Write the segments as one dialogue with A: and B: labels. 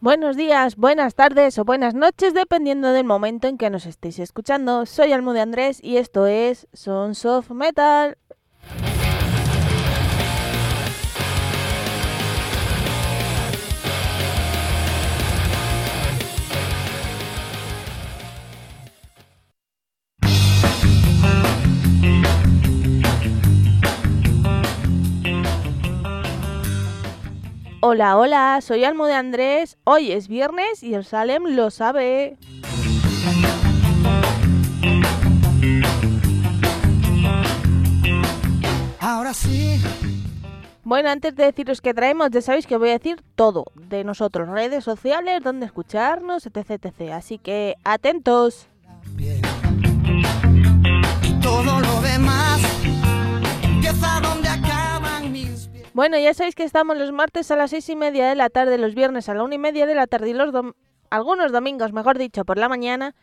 A: Buenos días, buenas tardes o buenas noches, dependiendo del momento en que nos estéis escuchando. Soy Almude Andrés y esto es Sons of Metal. Hola, hola, soy Almo de Andrés. Hoy es viernes y el Salem lo sabe.
B: Ahora sí.
A: Bueno, antes de deciros que traemos, ya sabéis que voy a decir todo de nosotros, redes sociales, dónde escucharnos, etc, etc. Así que atentos.
B: Y todo lo demás empieza donde.
A: Bueno, ya sabéis que estamos los martes a las seis y media de la tarde, los viernes a la una y media de la tarde y los algunos domingos, mejor dicho, por la mañana,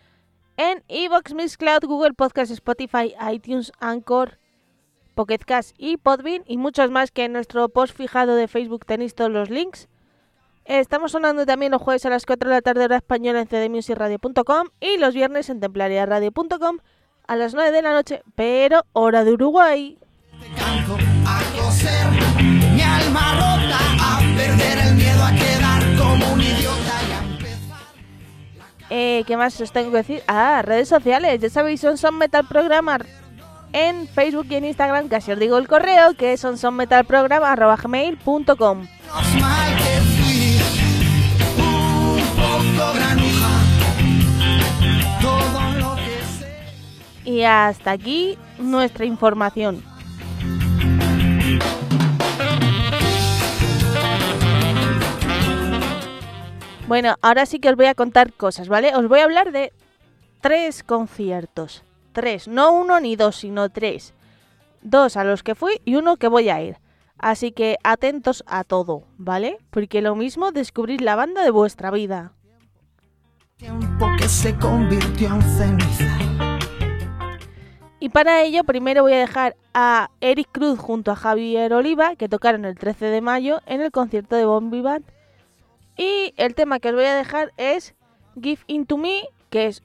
A: en Evox, Mixcloud, Google Podcast, Spotify, iTunes, Anchor, Pocket Cast y Podbean y muchos más que en nuestro post fijado de Facebook tenéis todos los links. Estamos sonando también los jueves a las 4 de la tarde hora española en cdmusicradio.com y los viernes en templariaradio.com a las 9 de la noche, pero hora de Uruguay.
B: Alma rota, a perder el miedo a quedar como un idiota y a empezar.
A: Eh, ¿Qué más os tengo que decir? Ah, redes sociales. Ya sabéis, son Son Metal Programmer en Facebook y en Instagram. Casi os digo el correo, que es
B: sé.
A: Y hasta aquí nuestra información. Bueno, ahora sí que os voy a contar cosas, ¿vale? Os voy a hablar de tres conciertos. Tres, no uno ni dos, sino tres. Dos a los que fui y uno que voy a ir. Así que atentos a todo, ¿vale? Porque lo mismo descubrir la banda de vuestra vida.
B: Tiempo que se convirtió en ceniza.
A: Y para ello, primero voy a dejar a Eric Cruz junto a Javier Oliva, que tocaron el 13 de mayo en el concierto de Bombi Band. Y el tema que os voy a dejar es Give Into Me, que es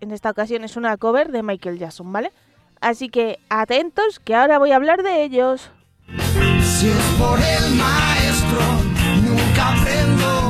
A: en esta ocasión es una cover de Michael Jackson, ¿vale? Así que atentos, que ahora voy a hablar de ellos.
B: Si es por el maestro, nunca aprendo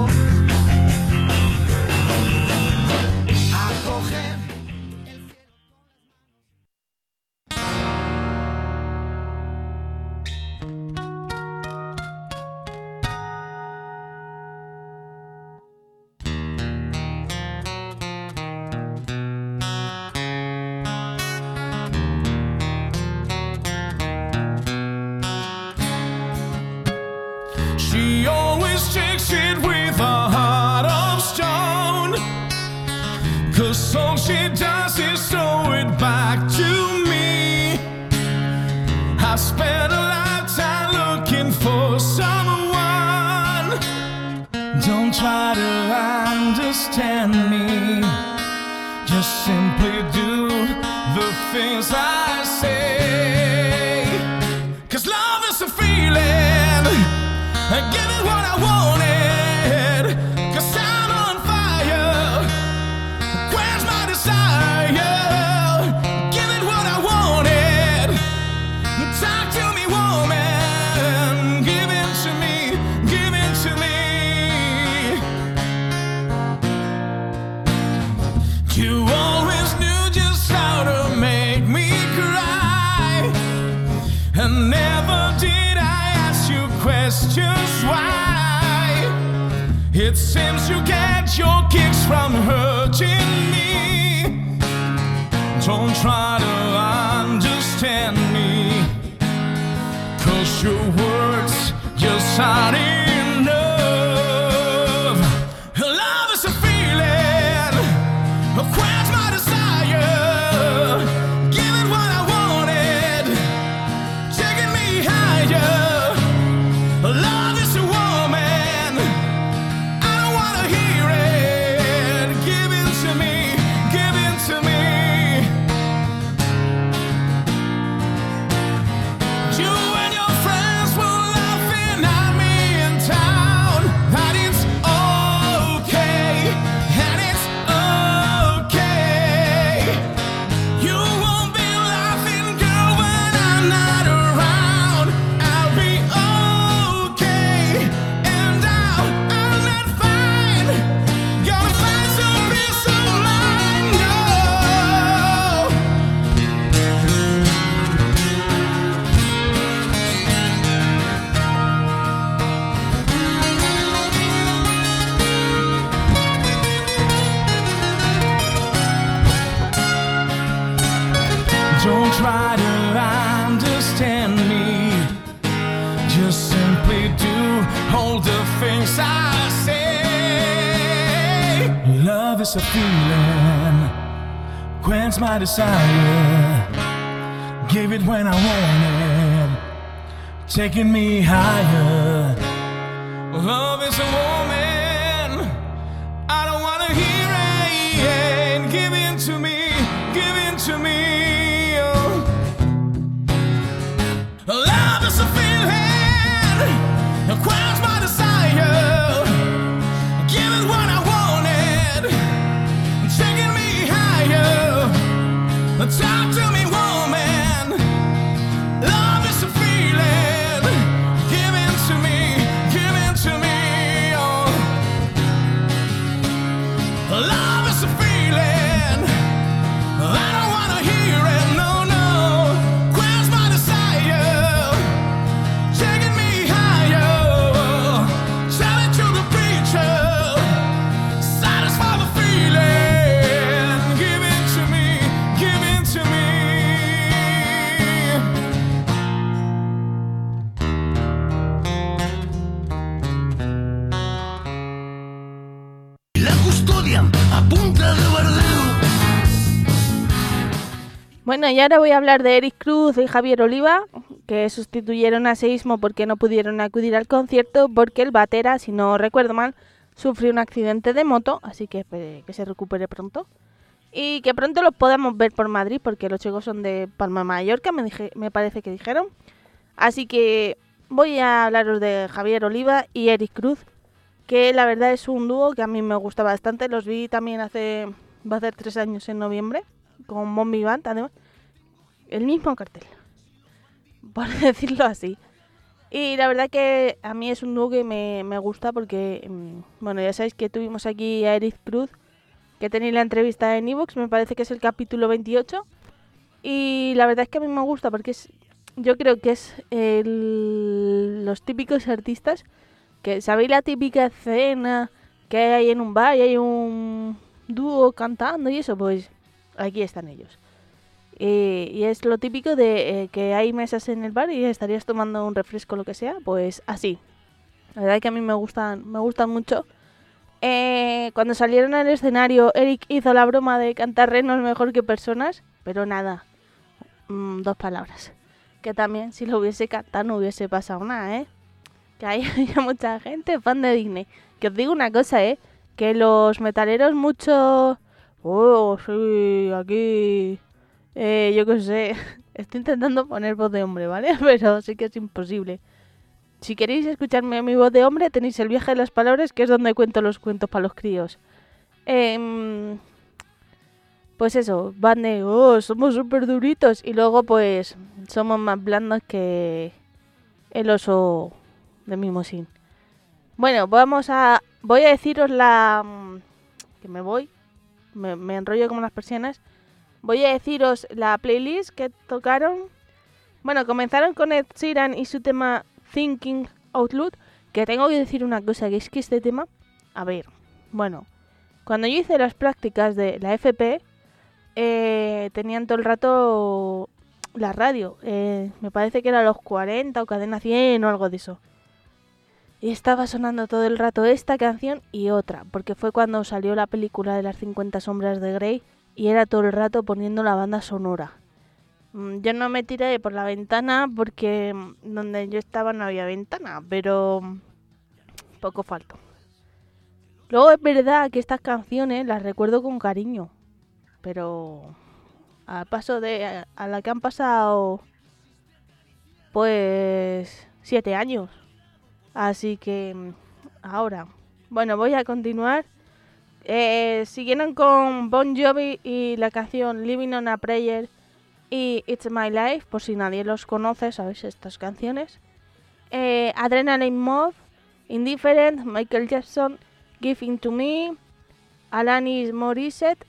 C: Don't try to understand me. Just simply do the things I say. Cause love is a feeling. And give it what I wanted. 살이 feeling, quench my desire. Give it when I want it, taking me higher. Love is a woman. I don't wanna hear it. Give in to me, give in to me. Oh. Love is a feeling, quench my desire. Talk to me,
A: Bueno, y ahora voy a hablar de Eric Cruz y Javier Oliva, que sustituyeron a Seismo porque no pudieron acudir al concierto, porque el batera, si no recuerdo mal, sufrió un accidente de moto, así que espere que se recupere pronto. Y que pronto los podamos ver por Madrid, porque los chicos son de Palma Mallorca, me, dije, me parece que dijeron. Así que voy a hablaros de Javier Oliva y Eric Cruz, que la verdad es un dúo que a mí me gusta bastante. Los vi también hace, va a tres años en noviembre, con Bombi Band, además. El mismo cartel, por decirlo así. Y la verdad que a mí es un dúo que me, me gusta porque, mm, bueno, ya sabéis que tuvimos aquí a Eric Cruz, que tenéis la entrevista en Evox, me parece que es el capítulo 28. Y la verdad es que a mí me gusta porque es, yo creo que es el- los típicos artistas que, ¿sabéis la típica escena que hay en un bar y hay un dúo cantando y eso? Pues aquí están ellos. Y es lo típico de eh, que hay mesas en el bar y estarías tomando un refresco o lo que sea, pues así. La verdad es que a mí me gustan, me gustan mucho. Eh, cuando salieron al escenario, Eric hizo la broma de cantar renos mejor que personas, pero nada, mm, dos palabras. Que también si lo hubiese cantado no hubiese pasado nada, ¿eh? Que hay, hay mucha gente fan de Disney. Que os digo una cosa, ¿eh? Que los metaleros mucho... Oh, sí, aquí... Eh, yo qué sé. Estoy intentando poner voz de hombre, ¿vale? Pero sí que es imposible. Si queréis escucharme mi voz de hombre, tenéis el viaje de las palabras, que es donde cuento los cuentos para los críos. Em, pues eso, van de, oh, somos súper duritos. Y luego, pues, somos más blandos que el oso de Mimosín. Bueno, vamos a. Voy a deciros la. Que me voy. Me, enrollo como las persianas. Voy a deciros la playlist que tocaron. Bueno, comenzaron con Ed Sheeran y su tema Thinking Out Loud. Que tengo que decir una cosa, que es que este tema. A ver, bueno. Cuando yo hice las prácticas de la FP, eh, tenían todo el rato la radio. eh, me parece que era los 40 o cadena 100 o algo de eso. Y estaba sonando todo el rato esta canción y otra, porque fue cuando salió la película de las 50 sombras de Grey y era todo el rato poniendo la banda sonora. Mm, Yo no me tiré por la ventana porque mm, donde yo estaba no había ventana, pero mm, poco faltó. Luego es verdad que estas canciones las recuerdo con cariño, pero al paso de a, a la que han pasado pues siete años. Así que ahora, bueno, voy a continuar. Eh, siguieron con Bon Jovi y la canción Living on a Prayer y It's My Life, por si nadie los conoce, sabéis estas canciones. Eh, Adrenaline Mob, Indifferent, Michael Jackson, Giving to Me, Alanis Morissette,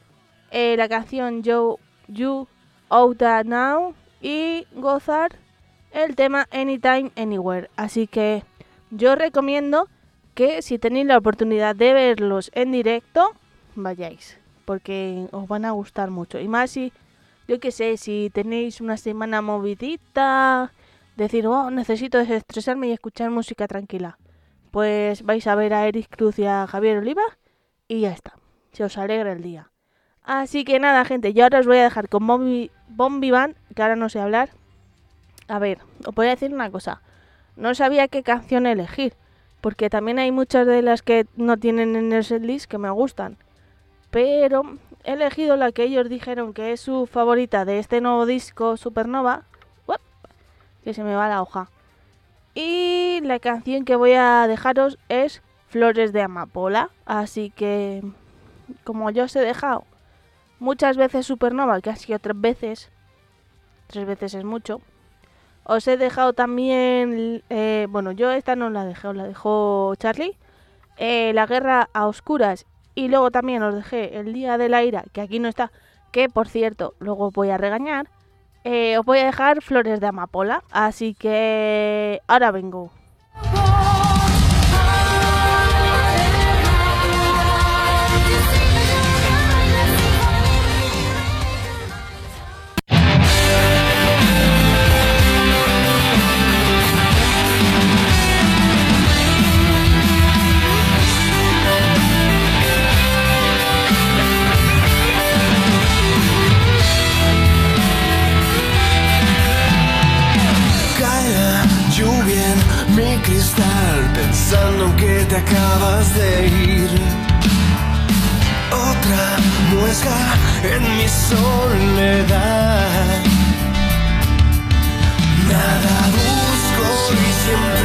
A: eh, la canción Yo, You Out That Now y gozar el tema Anytime Anywhere. Así que yo recomiendo que si tenéis la oportunidad de verlos en directo, vayáis, porque os van a gustar mucho. Y más si yo qué sé, si tenéis una semana movidita, decir, oh, necesito desestresarme y escuchar música tranquila. Pues vais a ver a Eric Cruz y a Javier Oliva y ya está. Se os alegra el día. Así que nada, gente, yo ahora os voy a dejar con Bombi, Bombi Band, que ahora no sé hablar. A ver, os voy a decir una cosa. No sabía qué canción elegir, porque también hay muchas de las que no tienen en el setlist que me gustan. Pero he elegido la que ellos dijeron que es su favorita de este nuevo disco Supernova. Que se me va la hoja. Y la canción que voy a dejaros es Flores de Amapola. Así que, como yo os he dejado muchas veces Supernova, que ha sido tres veces, tres veces es mucho. Os he dejado también, eh, bueno, yo esta no la dejé, os la dejó Charlie. eh, la guerra a oscuras. Y luego también os dejé el día de la ira, que aquí no está, que por cierto, luego voy a regañar. Eh, os voy a dejar flores de amapola. Así que ahora vengo.
B: Acabas de ir. Otra muesca en mi soledad. Nada busco y siempre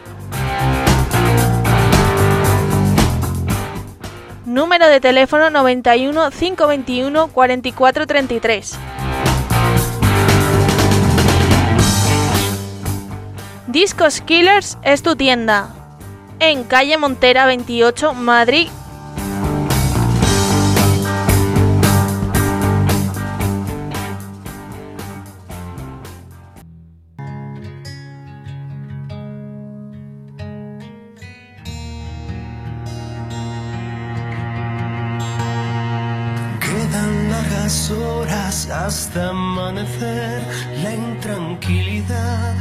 A: Número de teléfono 91 521 4433. Discos Killers es tu tienda. En calle Montera 28, Madrid.
C: Hasta amanecer, la intranquilidad.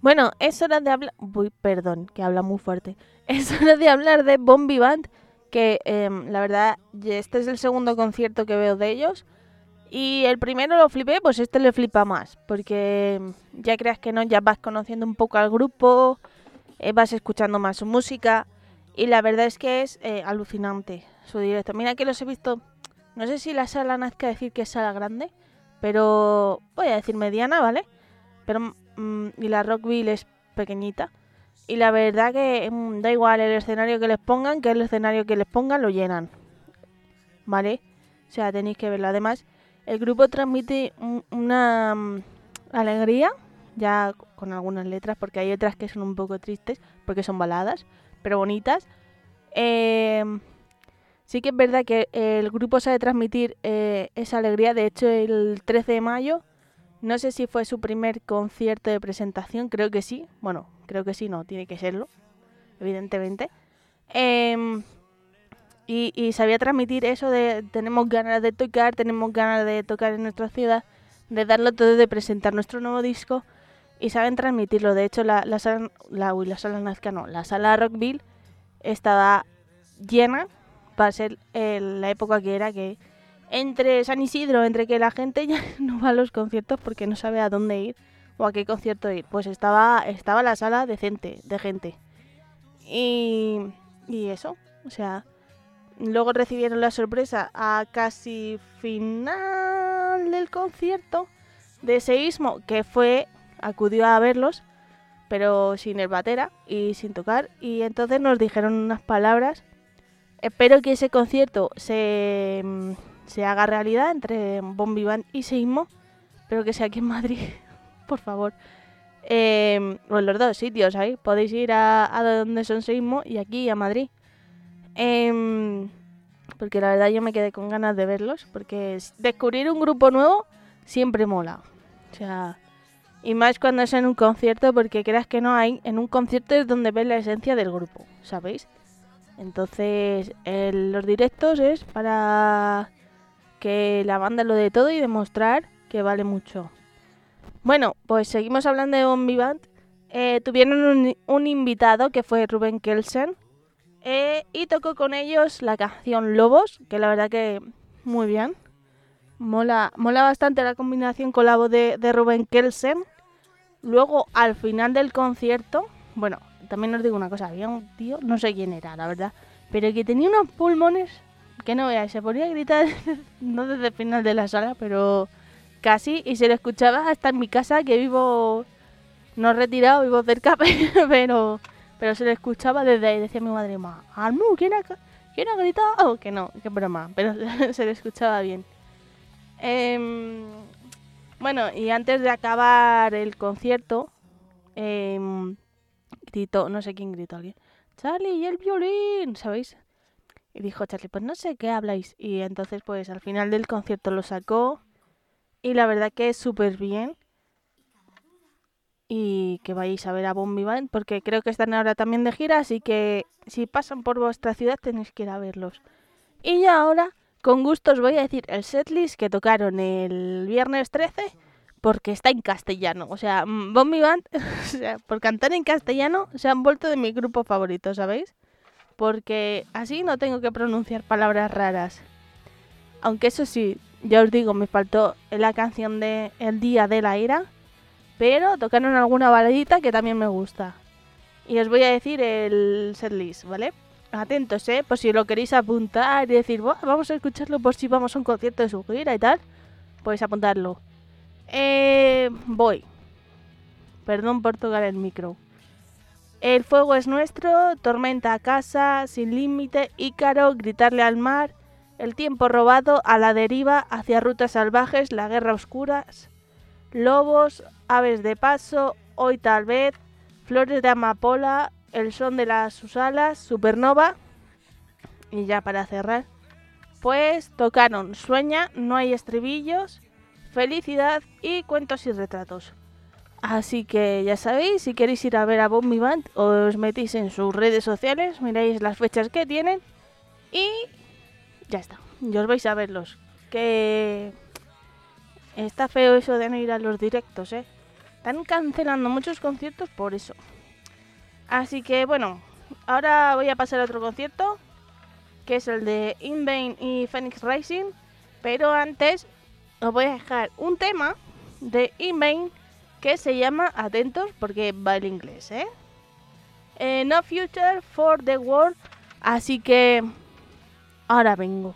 A: Bueno, es hora de hablar. Uy, perdón, que habla muy fuerte. Es hora de hablar de Bombi Band, que em, la verdad, este es el segundo concierto que veo de ellos. Y el primero lo flipé, pues este le flipa más, porque em, ya creas que no, ya vas conociendo un poco al grupo, eh, vas escuchando más su música. Y la verdad es que es eh, alucinante su directo. Mira que los he visto, no sé si la sala nazca decir que es sala grande, pero voy a decir mediana, ¿vale? Pero mm, y la Rockville es pequeñita. Y la verdad que mm, da igual el escenario que les pongan, que el escenario que les pongan lo llenan. ¿Vale? O sea, tenéis que verlo. Además, el grupo transmite un- una mm, alegría, ya con algunas letras, porque hay otras que son un poco tristes, porque son baladas, pero bonitas. Em, sí que es verdad que el grupo sabe transmitir eh, esa alegría. De hecho, el 13 de mayo, no sé si fue su primer concierto de presentación, creo que sí. Bueno, creo que sí, no, tiene que serlo, evidentemente. Em, y, sabía transmitir eso de tenemos ganas de tocar, tenemos ganas de tocar en nuestra ciudad, de darlo todo, de presentar nuestro nuevo disco. Y saben transmitirlo. De hecho, la, la sala, la sala Nazca no, la sala Rockville estaba llena para ser eh, la época que era que entre San Isidro, entre que la gente ya no va a los conciertos porque no sabe a dónde ir o a qué concierto ir, pues estaba, estaba la sala decente, de gente. Y, y eso, o sea, luego recibieron la sorpresa a casi final del concierto de Seísmo, que fue, acudió a verlos, pero sin el batera y sin tocar. Y entonces nos dijeron unas palabras. Espero que ese concierto se, mm, se haga realidad entre Bombi Band y Seísmo, pero que sea aquí en Madrid, por favor. Eh, o en los dos sitios, ahí podéis ir a, a donde son Seísmo y aquí a Madrid. Em, porque la verdad yo me quedé con ganas de verlos, porque es- descubrir un grupo nuevo siempre mola. O sea, y más cuando es en un concierto, porque creas que no hay, en un concierto es donde ves la esencia del grupo, ¿sabéis? Entonces, el- los directos es para que la banda lo de todo y demostrar que vale mucho. Bueno, pues seguimos hablando de Bombi. Eh, tuvieron un, invitado que fue Ruben Kelsen. eh, y tocó con ellos la canción Lobos, que la verdad que muy bien. Mola, mola bastante la combinación con la voz de, de Ruben Kelsen. Luego, al final del concierto, bueno, también os digo una cosa, había un tío, no sé quién era, la verdad, pero que tenía unos pulmones que no veáis, se ponía a gritar, no desde el final de la sala, pero casi, y se lo escuchaba hasta en mi casa, que vivo, no retirado, vivo cerca, pero, pero se lo escuchaba desde ahí, decía mi madre, ma, Almu, ¿quién ha, ¿quién ha gritado? Que no, que broma, pero se lo escuchaba bien. Em, bueno, y antes de acabar el concierto, em, no sé quién gritó alguien, Charlie y el violín, ¿sabéis? Y dijo Charlie, pues no sé qué habláis. Y entonces, pues al final del concierto lo sacó. Y la verdad que es súper bien. Y que vayáis a ver a Bombi Band, porque creo que están ahora también de gira, así que si pasan por vuestra ciudad tenéis que ir a verlos. Y ya ahora, con gusto os voy a decir el setlist que tocaron el viernes 13, porque está en castellano. O sea, mm, Bombi Band, o sea, por cantar en castellano, se han vuelto de mi grupo favorito, ¿sabéis? Porque así no tengo que pronunciar palabras raras. Aunque eso sí, ya os digo, me faltó la canción de El Día de la Ira, pero tocaron alguna baladita que también me gusta. Y os voy a decir el setlist, ¿vale? Atentos, ¿eh? Por si lo queréis apuntar y decir, "Buah, vamos a escucharlo por si vamos a un concierto de su gira y tal, pues apuntarlo. Eh, voy. Perdón por tocar el micro. El fuego es nuestro, tormenta a casa, sin límite, Ícaro, gritarle al mar, el tiempo robado, a la deriva, hacia rutas salvajes, la guerra oscuras, lobos, aves de paso, hoy tal vez, flores de amapola, el son de las sus alas, supernova. Y ya para cerrar, pues tocaron Sueña, no hay estribillos, Felicidad y Cuentos y retratos. Así que ya sabéis, si queréis ir a ver a Bombi Band, os metéis en sus redes sociales, miráis las fechas que tienen y ya está. Y os vais a verlos. Que está feo eso de no ir a los directos, ¿eh? Están cancelando muchos conciertos por eso. Así que bueno, ahora voy a pasar a otro concierto, que es el de Invain y Phoenix Rising. Pero antes os voy a dejar un tema de Invain que se llama, atentos porque va el inglés, ¿eh? Eh, no Future for the World. Así que ahora vengo.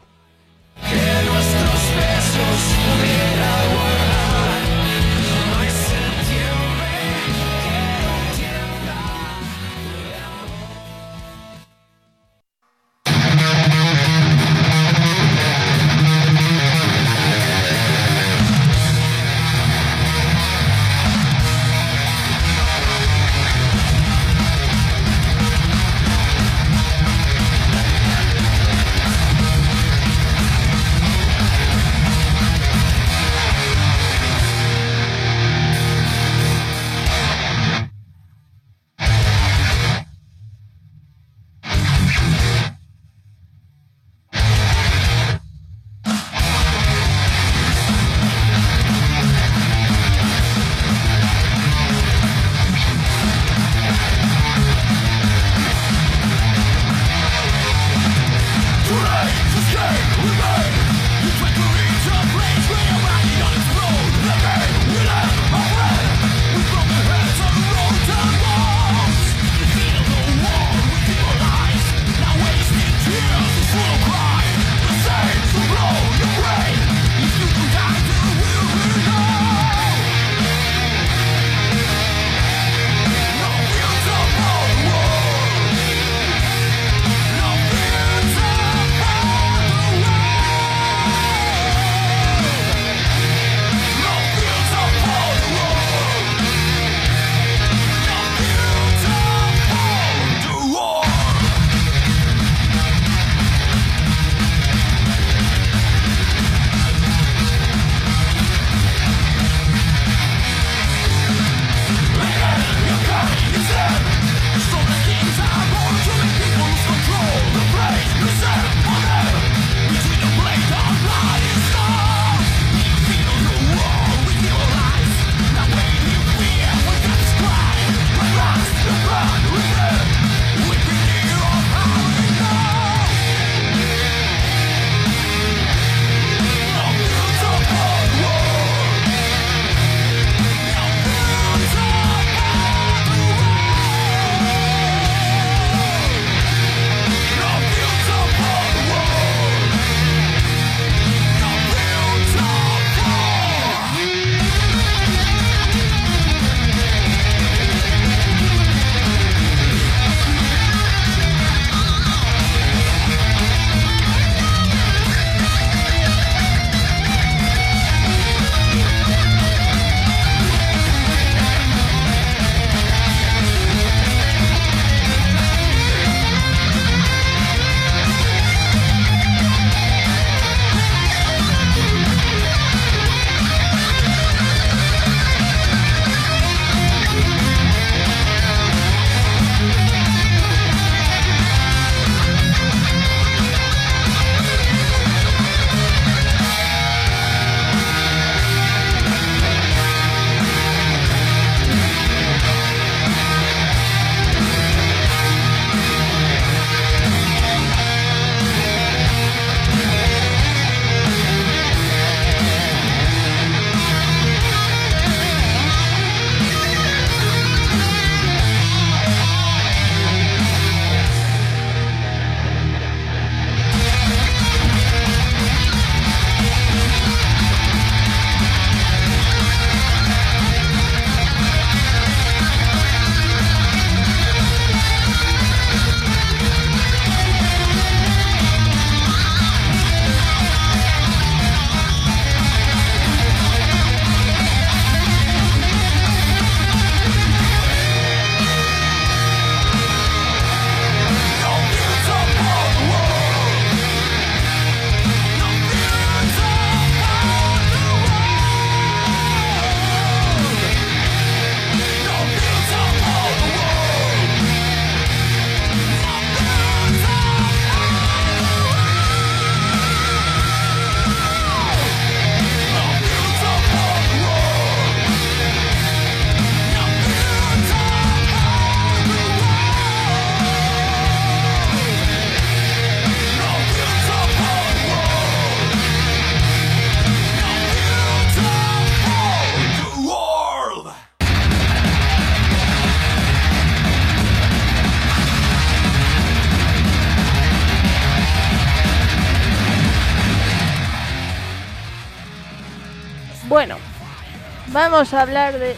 A: Vamos a hablar de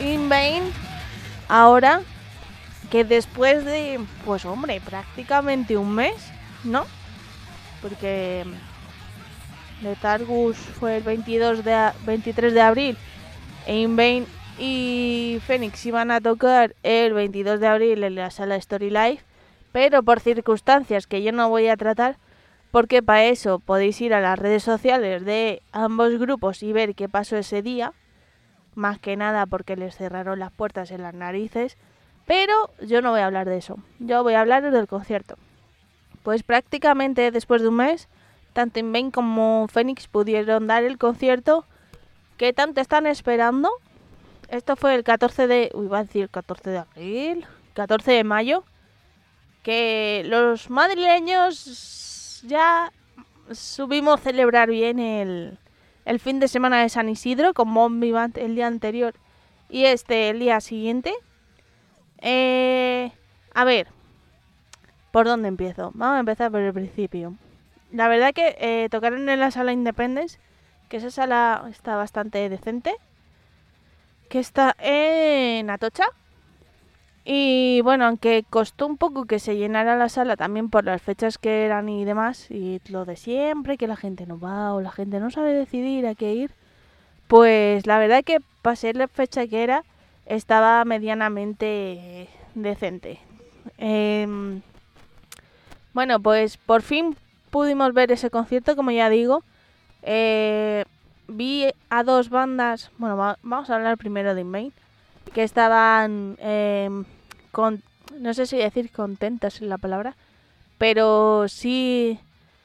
A: In Vain ahora que después de, pues hombre, prácticamente un mes, ¿no? Porque Letargus fue el 22 de, 23 de abril e In Vain y Phoenix iban a tocar el 22 de abril en la sala Story Life, pero por circunstancias que yo no voy a tratar, porque para eso podéis ir a las redes sociales de ambos grupos y ver qué pasó ese día, más que nada porque les cerraron las puertas en las narices, pero yo no voy a hablar de eso, yo voy a hablar del concierto. Pues prácticamente después de un mes, tanto Invain como Phoenix pudieron dar el concierto que tanto están esperando. Esto fue el 14 de, iba a decir 14 de abril, 14 de mayo, que los madrileños ya subimos a celebrar bien el, el fin de semana de San Isidro con Band el día anterior y este el día siguiente. Eh, a ver, ¿por dónde empiezo? Vamos a empezar por el principio. La verdad que eh, tocaron en la sala Independence, que esa sala está bastante decente, que está en Atocha. Y bueno, aunque costó un poco que se llenara la sala también por las fechas que eran y demás, y lo de siempre, que la gente no va o la gente no sabe decidir a qué ir, pues la verdad que para ser la fecha que era, estaba medianamente decente. Em, bueno, pues por fin pudimos ver ese concierto, como ya digo. Eh, vi a dos bandas, bueno, va- vamos a hablar primero de Inmain, que estaban em, con, no sé si decir contentas es la palabra, pero sí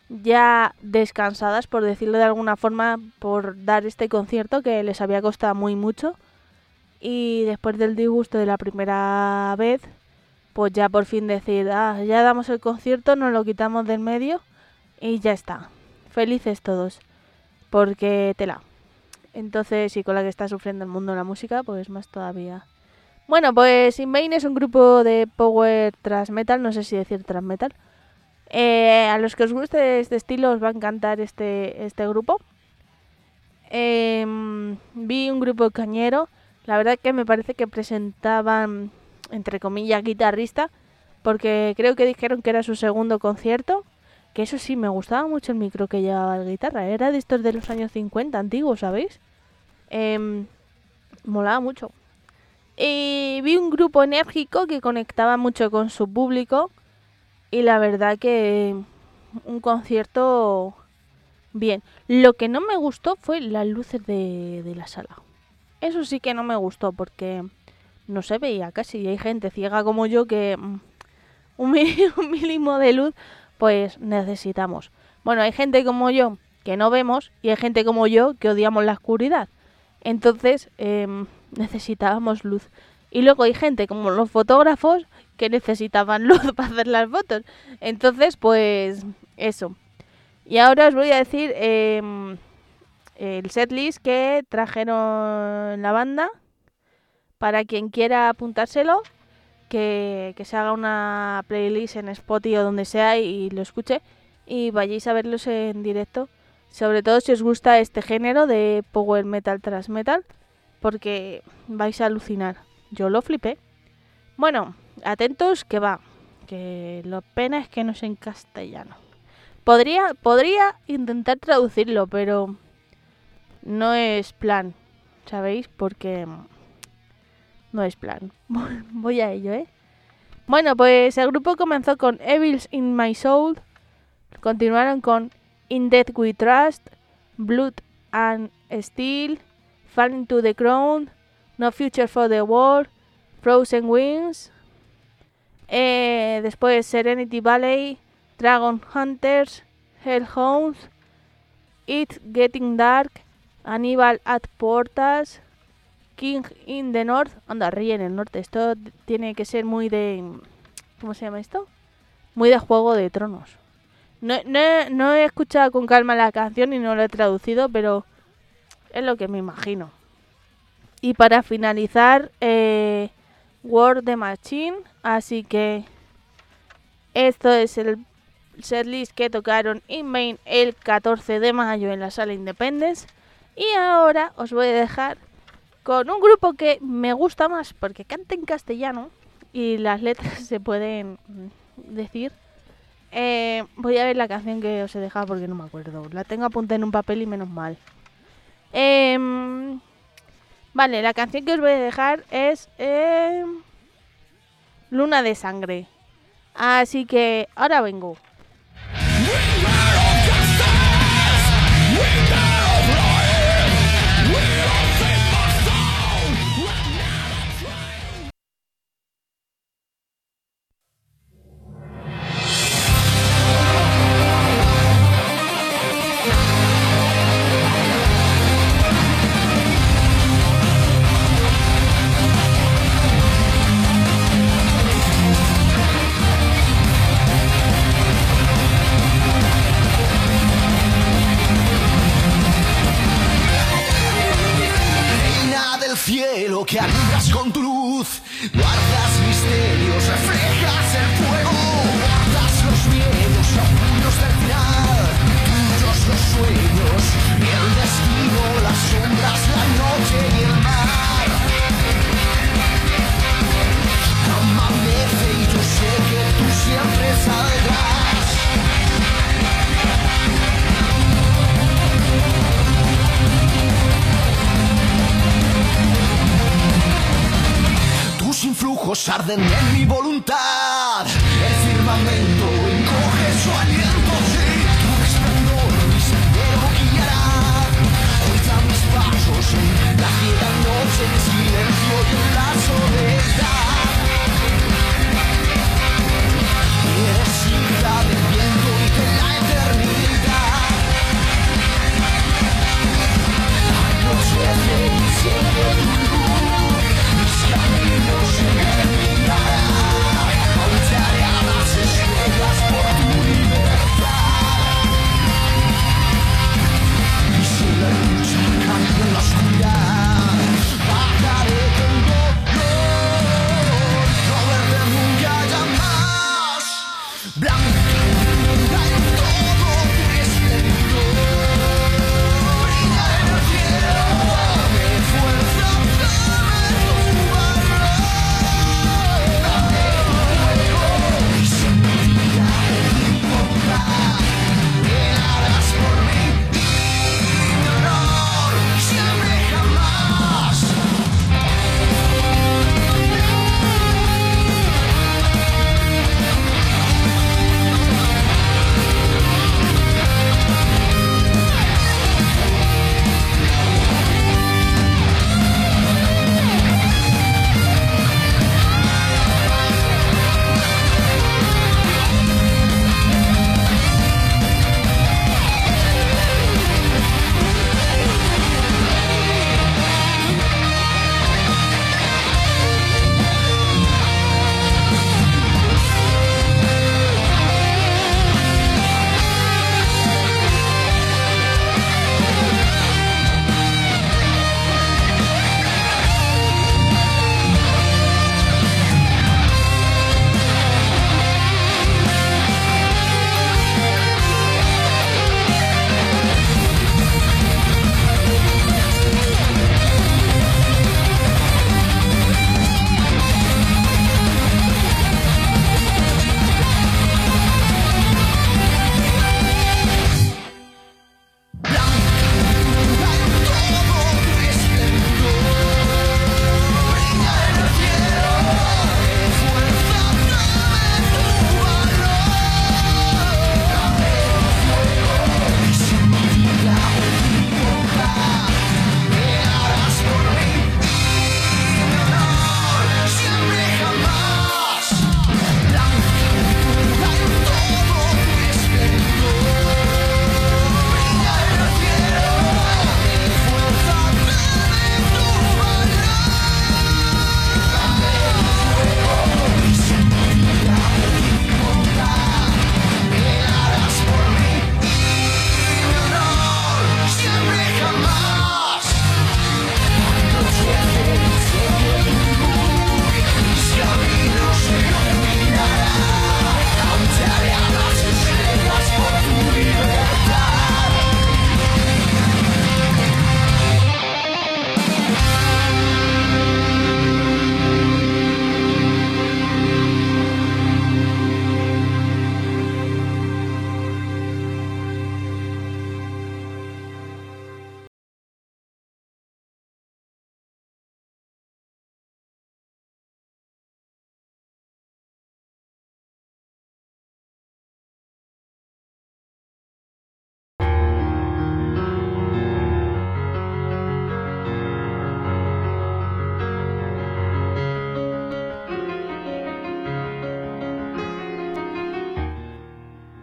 A: ya descansadas, por decirlo de alguna forma, por dar este concierto que les había costado muy mucho. Y después del disgusto de la primera vez, pues ya por fin decir, ah, ya damos el concierto, nos lo quitamos del medio y ya está. Felices todos, porque tela. Entonces, y con la que está sufriendo el mundo de la música, pues más todavía. Bueno, pues In Vain es un grupo de power thrash metal, no sé si decir thrash metal. Eh, a los que os guste este estilo os va a encantar este, este grupo. Em, vi un grupo cañero, la verdad que me parece que presentaban, entre comillas, guitarrista, porque creo que dijeron que era su segundo concierto. Que eso sí, me gustaba mucho el micro que llevaba la guitarra. Era de estos de los años 50, antiguos, ¿sabéis? Em, molaba mucho. Y vi un grupo enérgico que conectaba mucho con su público. Y la verdad que un concierto bien. Lo que no me gustó fue las luces de, la sala. Eso sí que no me gustó porque no se veía casi. Y hay gente ciega como yo que mm, un mínimo de luz pues necesitamos. Bueno, hay gente como yo que no vemos y hay gente como yo que odiamos la oscuridad. Entonces em, necesitábamos luz. Y luego hay gente como los fotógrafos que necesitaban luz para hacer las fotos. Entonces, pues eso. Y ahora os voy a decir em, el setlist que trajeron la banda. Para quien quiera apuntárselo, que, que se haga una playlist en Spotify o donde sea y lo escuche. Y vayáis a verlos en directo. Sobre todo si os gusta este género de power metal tras metal. Porque vais a alucinar. Yo lo flipé. Bueno, atentos que va. Que lo pena es que no es en castellano. Podría, podría intentar traducirlo, pero no es plan. ¿Sabéis? Porque no es plan. Voy a ello, ¿eh? Bueno, pues el grupo comenzó con Evils in My Soul. Continuaron con In Death We Trust, Blood and Steel, Falling to the Crown, No Future for the World, Frozen Wings. Eh, después Serenity Valley, Dragon Hunters, Hellhounds, It's Getting Dark, Aníbal at Portas, King in the North. Anda, ríe en el norte. Esto tiene que ser muy de. ¿Cómo se llama esto? Muy de Juego de Tronos. No, no, no, he escuchado con calma la canción y no lo he traducido, pero es lo que me imagino. Y para finalizar, eh, Word the Machine. Así que esto es el setlist que tocaron in Main el 14 de mayo en la sala Independence.
B: Y ahora os voy a dejar con un grupo que me gusta más porque canta en castellano y las letras se pueden decir. Eh, voy a ver la canción que os he dejado porque no me acuerdo. La tengo apuntada en un papel y menos mal. Em, vale, la canción que os voy a dejar es eh, Luna de Sangre. Así que ahora vengo.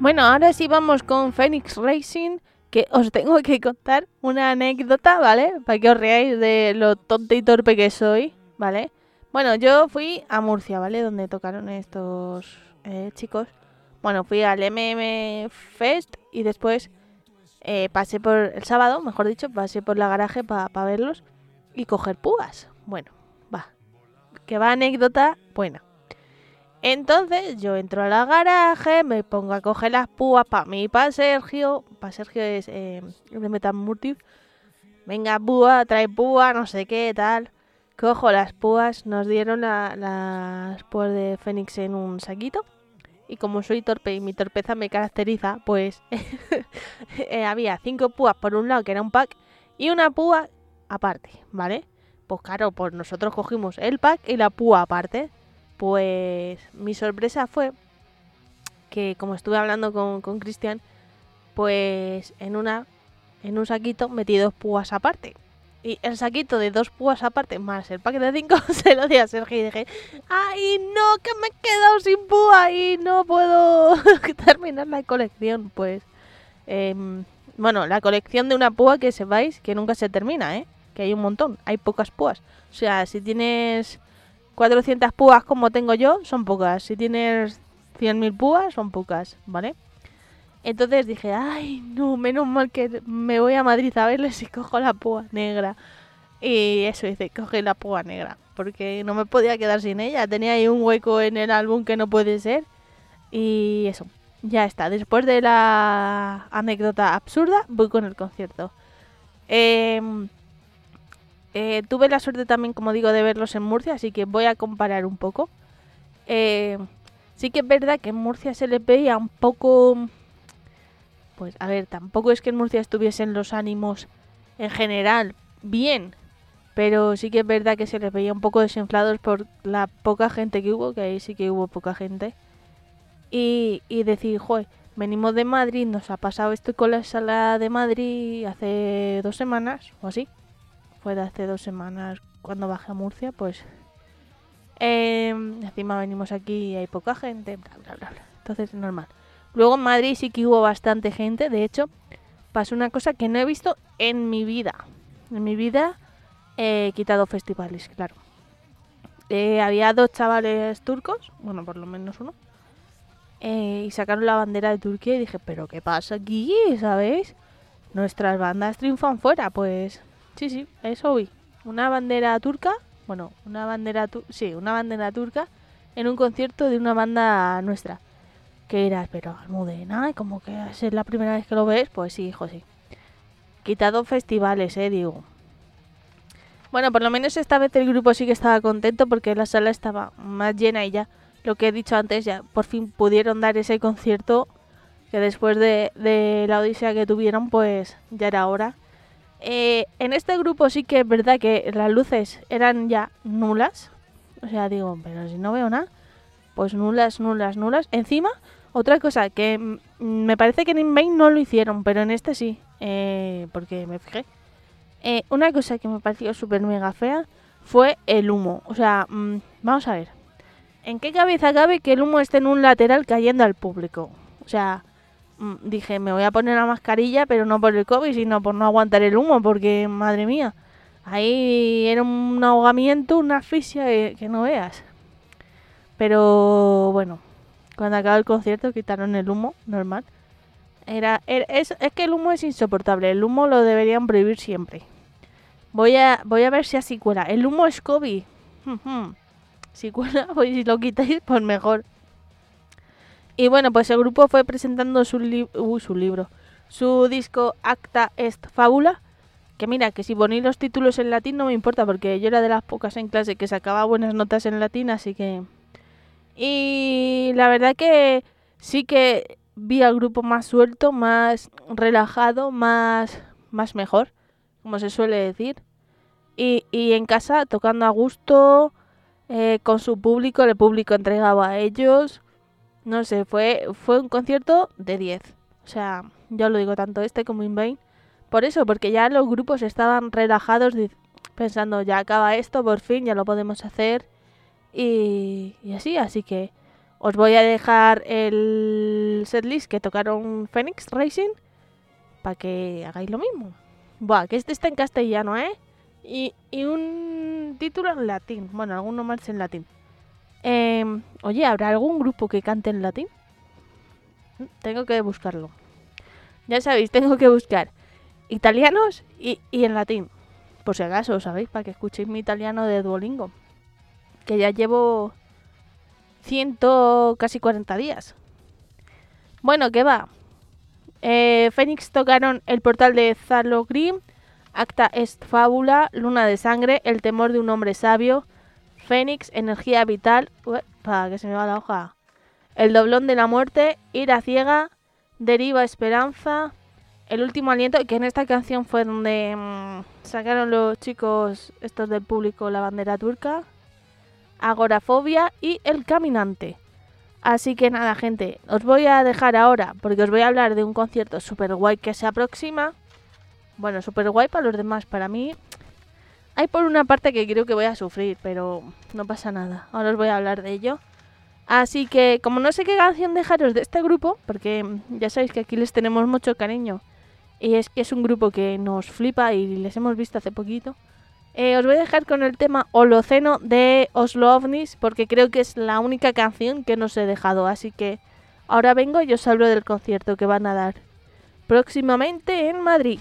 A: Bueno, ahora sí vamos con Phoenix Racing, que os tengo que contar una anécdota, ¿vale? Para que os reáis de lo tonto y torpe que soy, ¿vale? Bueno, yo fui a Murcia, ¿vale? Donde tocaron estos eh, chicos. Bueno, fui al MM Fest y después eh, pasé por el sábado, mejor dicho, pasé por la garaje para verlos y coger púas. Bueno, va. Que va anécdota buena. Entonces yo entro a la garaje, me pongo a coger las púas para mí y para Sergio. Para Sergio es eh, de Metamurtiv. Venga, púa, trae púa, no sé qué, tal. Cojo las púas, nos dieron la- las púas de Fénix en un saquito. Y como soy torpe y mi torpeza me caracteriza, pues eh, había cinco púas por un lado, que era un pack, y una púa aparte, ¿vale? Pues claro, pues nosotros cogimos el pack y la púa aparte. Pues mi sorpresa fue que como estuve hablando con, Cristian, pues en una en un saquito metí dos púas aparte. Y el saquito de dos púas aparte más el pack de cinco se lo di a Sergio y dije, ¡ay no! Que me he quedado sin púa y no puedo terminar la colección. Pues, em, bueno, la colección de una púa que sepáis que nunca se termina, ¿eh? Que hay un montón, hay pocas púas. O sea, si tienes 400 púas como tengo yo, son pocas. Si tienes 100.000 púas, son pocas, ¿vale? Entonces dije, ay, no, menos mal que me voy a Madrid a verles y cojo la púa negra. Y eso hice, cogí la púa negra. Porque no me podía quedar sin ella. Tenía ahí un hueco en el álbum que no puede ser. Y eso, ya está. Después de la anécdota absurda, voy con el concierto. Em, eh, tuve la suerte también, como digo, de verlos en Murcia, así que voy a comparar un poco. Eh, sí que es verdad que en Murcia se les veía un poco... Pues a ver, tampoco es que en Murcia estuviesen los ánimos en general bien, pero sí que es verdad que se les veía un poco desinflados por la poca gente que hubo, que ahí sí que hubo poca gente. Y, y decir, joder, venimos de Madrid, nos ha pasado esto con la sala de Madrid hace dos semanas o así. Fue de hace dos semanas cuando bajé a Murcia, pues eh, encima venimos aquí y hay poca gente, bla, bla, bla, bla. Entonces es normal. Luego en Madrid sí que hubo bastante gente. De hecho, pasó una cosa que no he visto en mi vida. En mi vida he quitado festivales, claro. Eh, había dos chavales turcos, bueno, por lo menos uno. eh, y sacaron la bandera de Turquía y dije, pero ¿qué pasa aquí? ¿Sabéis? Nuestras bandas triunfan fuera. Pues sí, sí, eso vi. Una bandera turca, bueno, una bandera, tu- sí, una bandera turca en un concierto de una banda nuestra. Que era, pero Almudena, como que es la primera vez que lo ves, pues sí, hijo, sí. Quitado festivales, eh, digo. Bueno, por lo menos esta vez el grupo sí que estaba contento porque la sala estaba más llena y ya, lo que he dicho antes, ya por fin pudieron dar ese concierto que después de, de la odisea que tuvieron, pues ya era hora. Eh, en este grupo sí que es verdad que las luces eran ya nulas. O sea, digo, pero si no veo nada, pues nulas, nulas, nulas. Encima, otra cosa que me parece que en Invain no lo hicieron, pero en este sí, eh, porque me fijé. Eh, una cosa que me pareció súper mega fea fue el humo. O sea, mm, vamos a ver. ¿En qué cabeza cabe que el humo esté en un lateral cayendo al público? O sea, dije, me voy a poner la mascarilla, pero no por el COVID, sino por no aguantar el humo, porque, madre mía, ahí era un ahogamiento, una asfixia que, no veas. Pero bueno, cuando acabó el concierto quitaron el humo, normal. Era, era- es, es que el humo es insoportable, el humo lo deberían prohibir siempre. Voy a, voy a ver si así cuela. El humo es COVID. Si cuela, pues si lo quitáis, pues mejor. Y bueno, pues el grupo fue presentando su, libro, su disco Acta Est Fábula. Que mira, que si ponéis los títulos en latín no me importa, porque yo era de las pocas en clase que sacaba buenas notas en latín, así que... Y la verdad que sí que vi al grupo más suelto, más relajado, más, más mejor, como se suele decir. Y, y en casa tocando a gusto, eh, con su público, el público entregaba a ellos. No sé, fue, fue un concierto de 10. O sea, yo lo digo tanto este como Invain. Por eso, porque ya los grupos estaban relajados pensando, ya acaba esto, por fin, ya lo podemos hacer. Y, y así, así que Os voy a dejar el setlist que tocaron Phoenix Racing para que hagáis lo mismo. Buah, que este está en castellano, ¿eh? Y, y un título en latín. Bueno, alguno más en latín. Em, oye, ¿habrá algún grupo que cante en latín? Tengo que buscarlo. Ya sabéis, tengo que buscar italianos y, en latín. Por si acaso, ¿sabéis? Para que escuchéis mi italiano de Duolingo. Que ya llevo ciento casi 40 días. Bueno, ¿qué va? Eh, Fénix tocaron el portal de Zalogrim, Acta est Fábula, Luna de Sangre, El temor de un hombre sabio, Fénix, Energía vital, para que se me va la hoja, El doblón de la muerte, Ira ciega, Deriva esperanza, El último aliento, que en esta canción fue donde mm, sacaron los chicos estos del público la bandera turca, Agorafobia y El caminante. Así que nada, gente, os voy a dejar ahora porque os voy a hablar de un concierto super guay que se aproxima. Bueno, super guay para los demás, para mí. Hay por una parte que creo que voy a sufrir, pero no pasa nada. Ahora os voy a hablar de ello. Así que, como no sé qué canción dejaros de este grupo, porque ya sabéis que aquí les tenemos mucho cariño, y es que es un grupo que nos flipa y les hemos visto hace poquito. Eh, os voy a dejar con el tema Holoceno de Oslo OVNIs porque creo que es la única canción que no os he dejado. Así que ahora vengo y os hablo del concierto que van a dar próximamente en Madrid.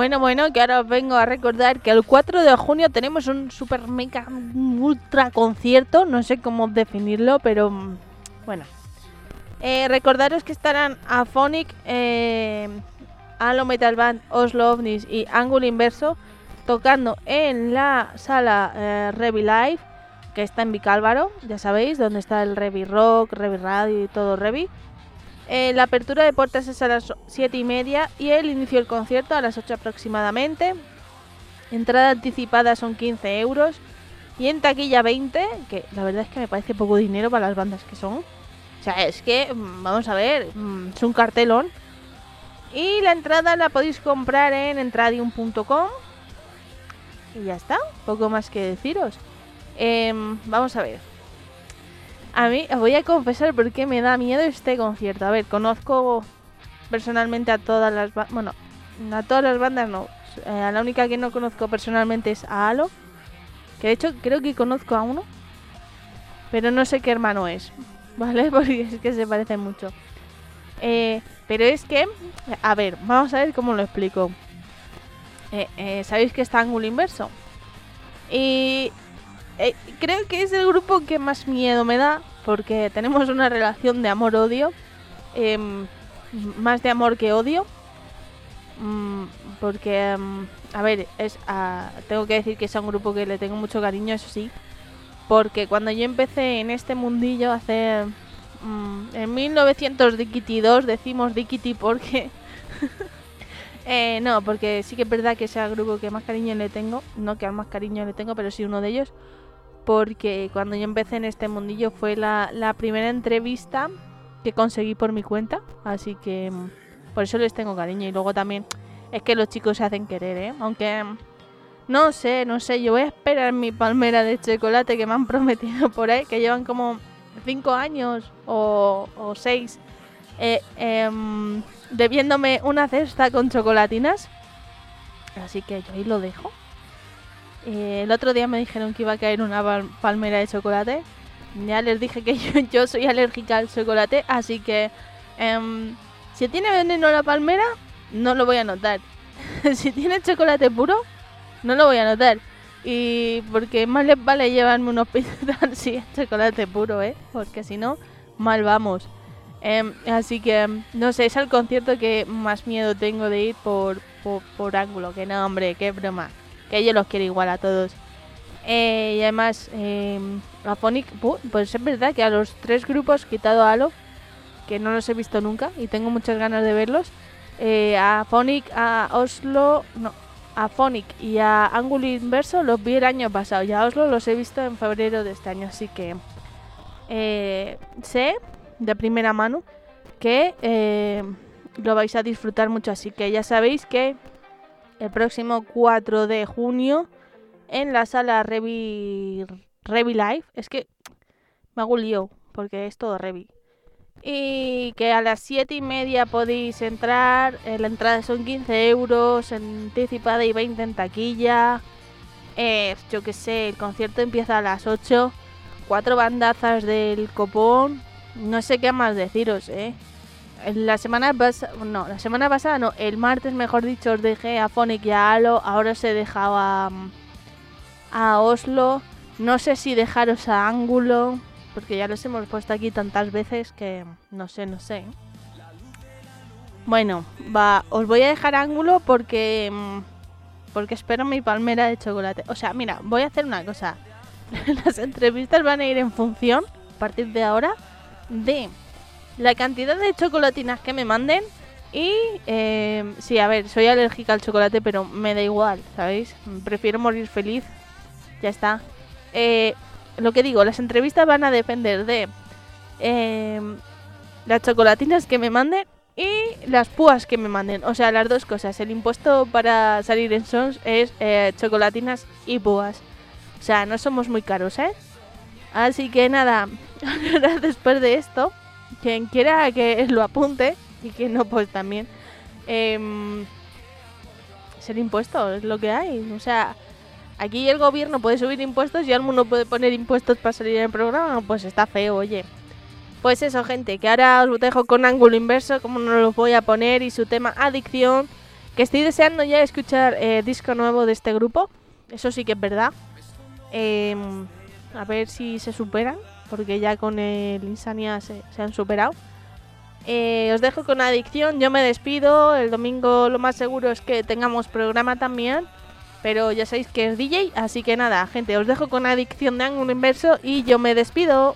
A: Bueno, bueno, que ahora os vengo a recordar que el 4 de junio tenemos un super mega ultra concierto, no sé cómo definirlo, pero mm, bueno. Eh, recordaros que estarán Aphonic, eh, Halo Metal Band, Oslo OVNIs y Ángulo Inverso tocando en la sala eh, Revi Live, que está en Vicálvaro, ya sabéis, donde está el Revi Rock, Revi Radio y todo Revi. Eh, la apertura de puertas es a las 7 y media y el inicio del concierto a las 8 aproximadamente. Entrada anticipada son 15 euros y en taquilla 20, que la verdad es que me parece poco dinero para las bandas que son. O sea, es que, mm, vamos a ver, mm, es un cartelón. Y la entrada la podéis comprar en entradium.com. Y ya está, poco más que deciros. Em, vamos a ver. A mí os voy a confesar por qué me da miedo este concierto. A ver, conozco personalmente a todas las bandas. Bueno, a todas las bandas no. Eh, la única que no conozco personalmente es a Halo. Que de hecho creo que conozco a uno. Pero no sé qué hermano es. ¿Vale? Porque es que se parecen mucho. Eh, pero es que, a ver, vamos a ver cómo lo explico. Eh, Sabéis que está ángulo inverso. Y eh, creo que es el grupo que más miedo me da. Porque tenemos una relación de amor-odio. em, más de amor que odio. Mm, porque, em, a ver, es, ah, tengo que decir que es un grupo que le tengo mucho cariño, eso sí. Porque cuando yo empecé en este mundillo hace... mm, en 1922 decimos Dikiti porque... eh, no, porque sí que es verdad que es el grupo que más cariño le tengo. No que al más cariño le tengo, pero sí uno de ellos. Porque cuando yo empecé en este mundillo fue la, primera entrevista que conseguí por mi cuenta. Así que mm, por eso les tengo cariño. Y luego también es que los chicos se hacen querer, ¿eh? Aunque... mm, no sé, no sé, yo voy a esperar mi palmera de chocolate que me han prometido por ahí, que llevan como 5 años o 6 debiéndome una cesta con chocolatinas. Así que yo ahí lo dejo. Eh, el otro día me dijeron que iba a caer una pal- palmera de chocolate. Ya les dije que yo, yo soy alérgica al chocolate, así que em, si tiene veneno la palmera, no lo voy a notar. si tiene chocolate puro, no lo voy a notar. Y porque más les vale llevarme un hospital si es chocolate puro, ¿eh? Porque si no, mal vamos. Em, así que, em, no sé, es el concierto que más miedo tengo de ir por, por, por ángulo. Que no, hombre, qué broma. Que yo los quiero igual a todos. Eh, y además, eh, a Phonic, pu- pues es verdad que a los tres grupos, quitado a Halo, que no los he visto nunca y tengo muchas ganas de verlos, eh, a Phonic, a Oslo, no, a Phonic y a Ángulo Inverso los vi el año pasado y a Oslo los he visto en febrero de este año, así que eh, sé de primera mano que lo vais a disfrutar mucho, así que ya sabéis que el próximo 4 de junio en la sala Revi, Revi Live. Es que me hago lío porque es todo Revi. Y que a las 7 y media podéis entrar. eh, la entrada son 15 euros anticipada y 20 en taquilla. Eh, yo que sé, el concierto empieza a las 8. Cuatro bandazas del copón. No sé qué más deciros, eh. La semana pasada, no, la semana pasada no, el martes mejor dicho os dejé a Phonic y a Halo, ahora os he dejado a, a Oslo, no sé si dejaros a Ángulo, porque ya los hemos puesto aquí tantas veces que no sé, no sé. Bueno, va, os voy a dejar Ángulo porque mm, porque espero mi palmera de chocolate. O sea, mira, voy a hacer una cosa. Las entrevistas van a ir en función, a partir de ahora, de la cantidad de chocolatinas que me manden y eh, sí, a ver, soy alérgica al chocolate, pero me da igual, ¿sabéis? Prefiero morir feliz. Ya está. Eh, lo que digo, las entrevistas van a depender de eh, las chocolatinas que me manden y las púas que me manden. O sea, las dos cosas. El impuesto para salir en Sons es eh, chocolatinas y púas. O sea, no somos muy caros, ¿eh? Así que nada, después de esto, quien quiera que lo apunte y que no, pues también. es el impuesto, es lo que hay. O sea, aquí el gobierno puede subir impuestos y alguno puede poner impuestos para salir en el programa. Pues está feo, oye. Pues eso, gente, que ahora os dejo con ángulo inverso, como no los voy a poner, y su tema adicción. Que estoy deseando ya escuchar eh, disco nuevo de este grupo. Eso sí que es verdad. Em, a ver si se superan. Porque ya con el Insania se, han superado. Eh, os dejo con adicción. Yo me despido. El domingo lo más seguro es que tengamos programa también. Pero ya sabéis que es DJ. Así que nada, gente, os dejo con adicción de ángulo inverso. Y yo me despido.